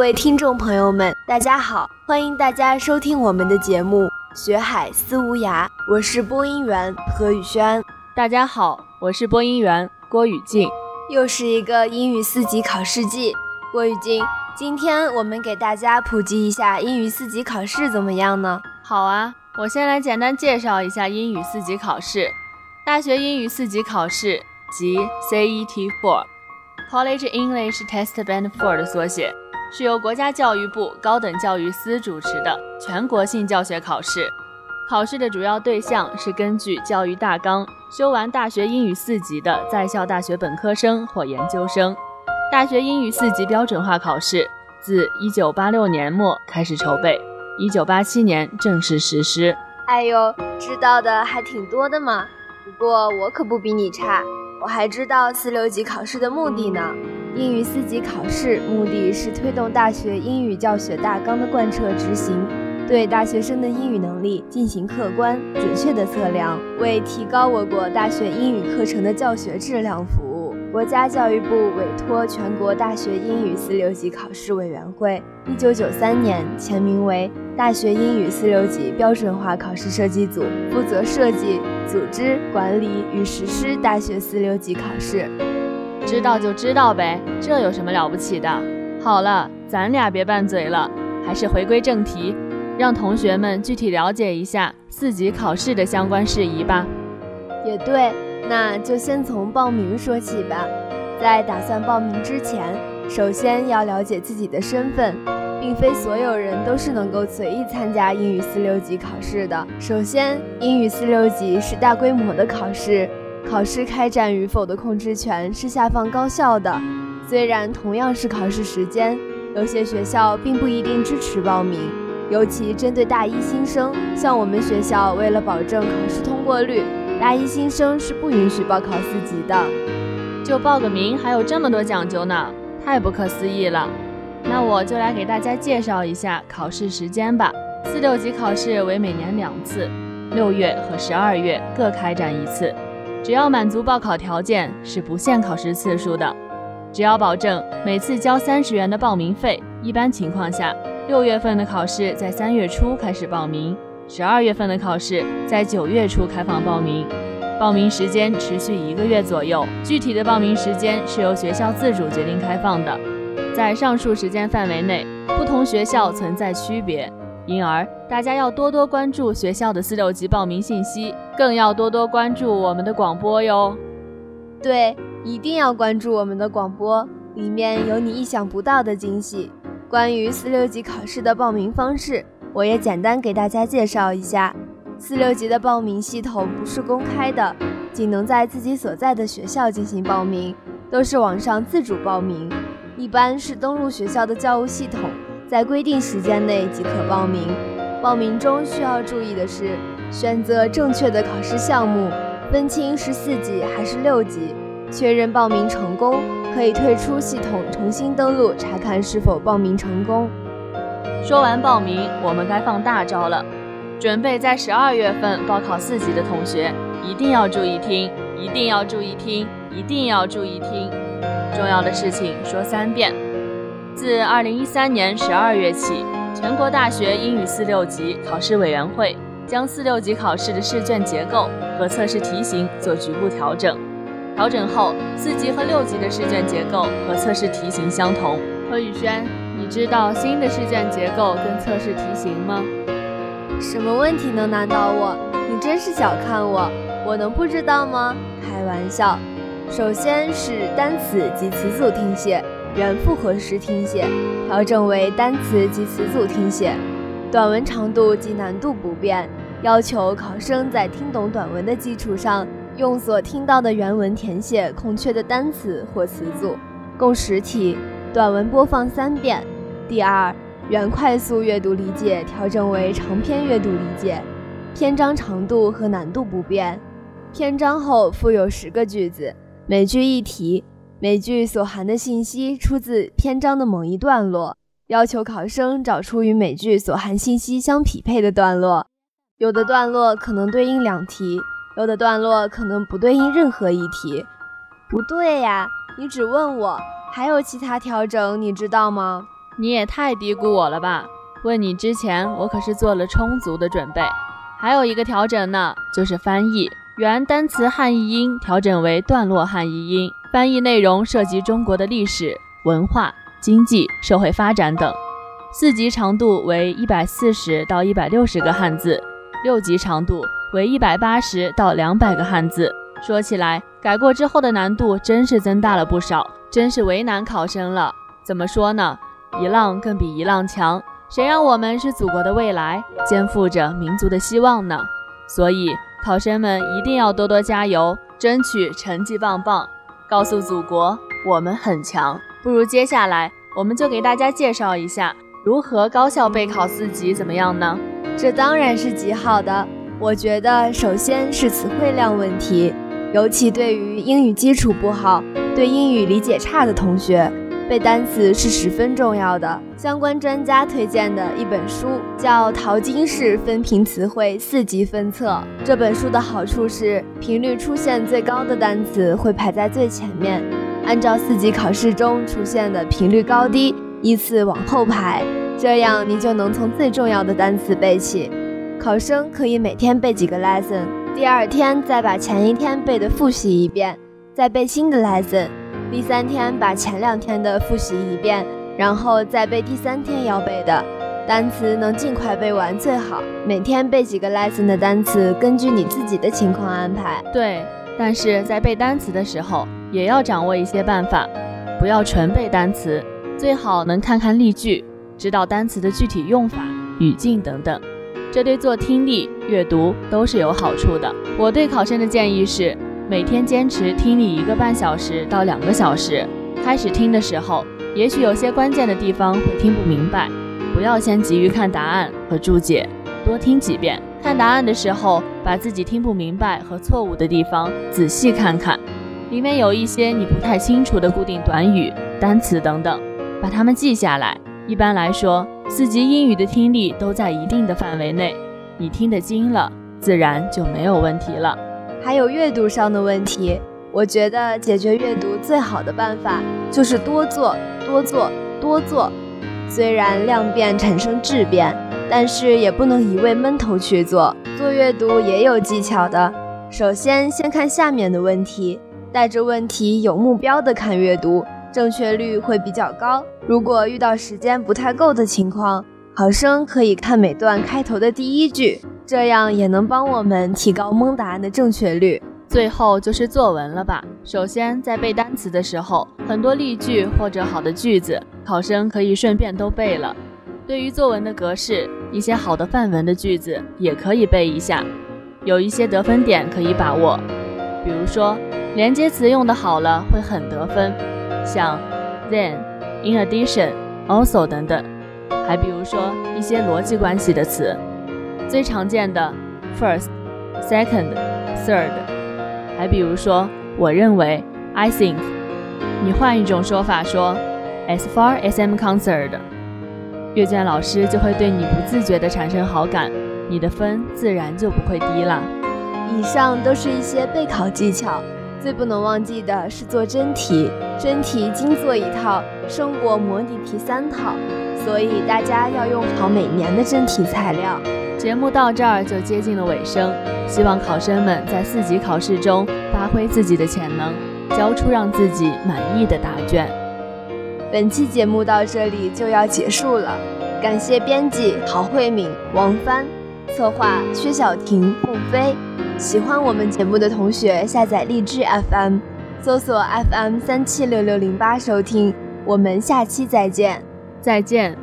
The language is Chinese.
各位听众朋友们，大家好，欢迎大家收听我们的节目《学海思无涯》，我是播音员何宇轩。大家好，我是播音员郭雨静。又是一个英语四级考试季，郭雨静，今天我们给大家普及一下英语四级考试怎么样呢？好啊，我先来简单介绍一下英语四级考试。大学英语四级考试即 CET Four，College English Test Band Four 的缩写。是由国家教育部高等教育司主持的全国性教学考试。考试的主要对象是根据教育大纲修完大学英语四级的在校大学本科生或研究生。大学英语四级标准化考试自1986年末开始筹备，1987年正式实施。哎呦，知道的还挺多的嘛。不过我可不比你差，我还知道四六级考试的目的呢。英语四级考试目的是推动大学英语教学大纲的贯彻执行，对大学生的英语能力进行客观准确的测量，为提高我国大学英语课程的教学质量服务。国家教育部委托全国大学英语四六级考试委员会，一九九三年前名为大学英语四六级标准化考试设计组，负责设计、组织、管理与实施大学四六级考试。知道就知道呗，这有什么了不起的？好了，咱俩别拌嘴了，还是回归正题，让同学们具体了解一下四级考试的相关事宜吧。也对，那就先从报名说起吧。在打算报名之前，首先要了解自己的身份，并非所有人都是能够随意参加英语四六级考试的。首先，英语四六级是大规模的考试。考试开展与否的控制权是下放高校的。虽然同样是考试时间，有些学校并不一定支持报名，尤其针对大一新生，像我们学校为了保证考试通过率，大一新生是不允许报考四级的。就报个名还有这么多讲究呢，太不可思议了。那我就来给大家介绍一下考试时间吧。四六级考试为每年两次，六月和十二月各开展一次。只要满足报考条件，是不限考试次数的。只要保证每次交三十元的报名费，一般情况下，六月份的考试在三月初开始报名，十二月份的考试在九月初开放报名。报名时间持续一个月左右，具体的报名时间是由学校自主决定开放的。在上述时间范围内，不同学校存在区别。因而，大家要多多关注学校的四六级报名信息，更要多多关注我们的广播哟。对，一定要关注我们的广播，里面有你意想不到的惊喜。关于四六级考试的报名方式，我也简单给大家介绍一下。四六级的报名系统不是公开的，仅能在自己所在的学校进行报名，都是网上自主报名，一般是登录学校的教务系统。在规定时间内即可报名。报名中需要注意的是，选择正确的考试项目，分清是四级还是六级。确认报名成功，可以退出系统，重新登录查看是否报名成功。说完报名，我们该放大招了。准备在十二月份报考四级的同学，一定要注意听，一定要注意听，一定要注意听。重要的事情说三遍。自二零一三年十二月起，全国大学英语四六级考试委员会将四六级考试的试卷结构和测试题型做局部调整。调整后，四级和六级的试卷结构和测试题型相同。何宇轩，你知道新的试卷结构跟测试题型吗？什么问题能难倒我？你真是小看我，我能不知道吗？开玩笑。首先是单词及词组听写。原复合式听写调整为单词及词组听写，短文长度及难度不变，要求考生在听懂短文的基础上，用所听到的原文填写空缺的单词或词组。共十题，短文播放三遍。第二，原快速阅读理解调整为长篇阅读理解，篇章长度和难度不变。篇章后附有十个句子，每句一题。每句所含的信息出自篇章的某一段落，要求考生找出与每句所含信息相匹配的段落。有的段落可能对应两题，有的段落可能不对应任何一题。不对呀，你只问我，还有其他调整，你知道吗？你也太低估我了吧？问你之前，我可是做了充足的准备。还有一个调整呢，就是翻译原单词汉译音调整为段落汉译音，翻译内容涉及中国的历史文化。经济社会发展等，四级长度为一百四十到一百六十个汉字，六级长度为一百八十到两百个汉字。说起来，改过之后的难度真是增大了不少，真是为难考生了。怎么说呢？一浪更比一浪强，谁让我们是祖国的未来，肩负着民族的希望呢？所以，考生们一定要多多加油，争取成绩棒棒，告诉祖国我们很强。不如接下来，我们就给大家介绍一下如何高效备考四级，怎么样呢？这当然是极好的。我觉得首先是词汇量问题，尤其对于英语基础不好、对英语理解差的同学，背单词是十分重要的。相关专家推荐的一本书叫《淘金式分频词汇四级分册》。这本书的好处是，频率出现最高的单词会排在最前面。按照四级考试中出现的频率高低依次往后排，这样你就能从最重要的单词背起。考生可以每天背几个 lesson，第二天再把前一天背的复习一遍，再背新的 lesson。第三天把前两天的复习一遍，然后再背第三天要背的单词，能尽快背完最好。每天背几个 lesson 的单词，根据你自己的情况安排。对，但是在背单词的时候。也要掌握一些办法，不要纯背单词，最好能看看例句，知道单词的具体用法、语境等等，这对做听力、阅读都是有好处的。我对考生的建议是，每天坚持听力一个半小时到两个小时。开始听的时候，也许有些关键的地方会听不明白，不要先急于看答案和注解，多听几遍。看答案的时候，把自己听不明白和错误的地方仔细看看。里面有一些你不太清楚的固定短语、单词等等，把它们记下来。一般来说，四级英语的听力都在一定的范围内，你听得精了，自然就没有问题了。还有阅读上的问题，我觉得解决阅读最好的办法就是多做、多做、多做。虽然量变产生质变，但是也不能一味闷头去做。做阅读也有技巧的，首先先看下面的问题。带着问题有目标的看阅读，正确率会比较高。如果遇到时间不太够的情况，考生可以看每段开头的第一句，这样也能帮我们提高蒙答案的正确率。最后就是作文了吧？首先在背单词的时候，很多例句或者好的句子，考生可以顺便都背了。对于作文的格式，一些好的范文的句子也可以背一下，有一些得分点可以把握，比如说。连接词用的好了会很得分，像 then、in addition、also 等等。还比如说一些逻辑关系的词，最常见的 first、second、third。还比如说我认为 I think。你换一种说法说 as far as I'm concerned，阅卷老师就会对你不自觉地产生好感，你的分自然就不会低了。以上都是一些备考技巧。最不能忘记的是做真题，真题精做一套胜过模拟题三套，所以大家要用好每年的真题材料。节目到这儿就接近了尾声，希望考生们在四级考试中发挥自己的潜能，交出让自己满意的答卷。本期节目到这里就要结束了，感谢编辑郝慧敏、王帆，策划薛晓婷、孟飞。喜欢我们节目的同学，下载荔枝 FM，搜索 FM 三七六六零八收听。我们下期再见，再见。